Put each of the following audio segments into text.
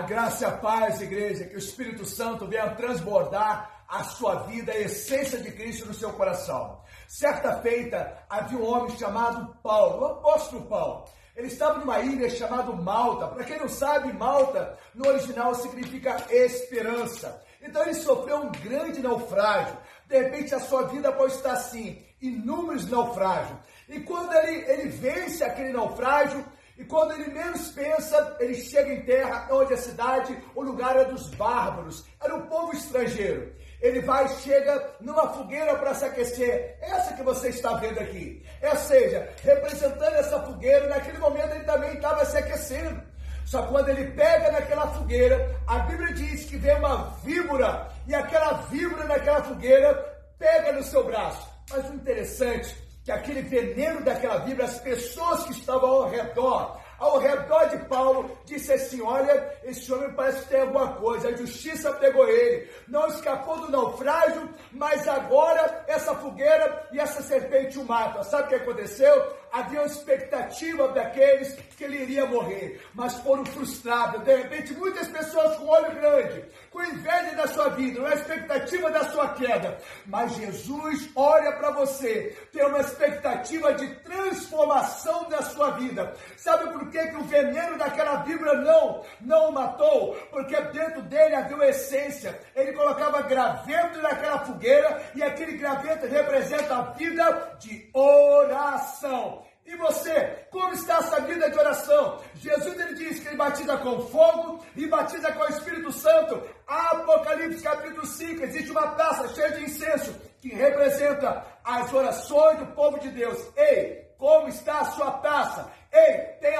A graça e a paz, igreja, que o Espírito Santo venha transbordar a sua vida, a essência de Cristo no seu coração. Certa feita, havia um homem chamado Paulo, o apóstolo Paulo. Ele estava numa ilha chamada Malta. Para quem não sabe, Malta no original significa esperança. Então ele sofreu um grande naufrágio. De repente a sua vida pode estar assim, inúmeros naufrágios. E quando ele, ele vence aquele naufrágio, e quando ele menos pensa, ele chega em terra onde a cidade, o lugar é dos bárbaros, era um povo estrangeiro. Ele vai, chega numa fogueira para se aquecer. Essa que você está vendo aqui. Ou seja, representando essa fogueira, naquele momento ele também estava se aquecendo. Só quando ele pega naquela fogueira, a Bíblia diz que vem uma víbora, e aquela víbora naquela fogueira pega no seu braço. Mas o interessante que aquele veneno daquela víbora, as pessoas que estavam ao redor, ao redor de Paulo, disse assim: Olha, esse homem parece que tem alguma coisa, a justiça pegou ele, não escapou do naufrágio, mas agora essa fogueira e essa serpente o matam. Sabe o que aconteceu? Havia uma expectativa daqueles que ele iria morrer, mas foram frustrados. De repente, muitas pessoas com olho grande, com inveja da sua vida, uma expectativa da sua queda. Mas Jesus olha para você, tem uma expectativa de transformação da sua vida. Sabe por que, que o veneno daquela vibra não, não o matou? Porque dentro dele havia uma essência. Ele colocava graveto naquela fogueira e aquele graveto representa a vida de oração. E você, como está essa vida de oração? Jesus ele diz que ele batiza com fogo e batiza com o Espírito Santo. Apocalipse capítulo 5, existe uma taça cheia de incenso que representa as orações do povo de Deus. Ei, como está a sua taça? Ei, tem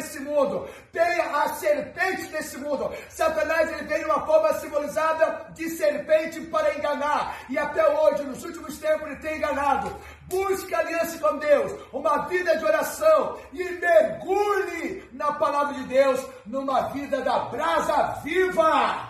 desse mundo, tem as serpentes desse mundo. Satanás ele veio uma forma simbolizada de serpente para enganar. E até hoje, nos últimos tempos, ele tem enganado. Busque aliança com Deus, uma vida de oração e mergulhe na palavra de Deus numa vida da brasa viva.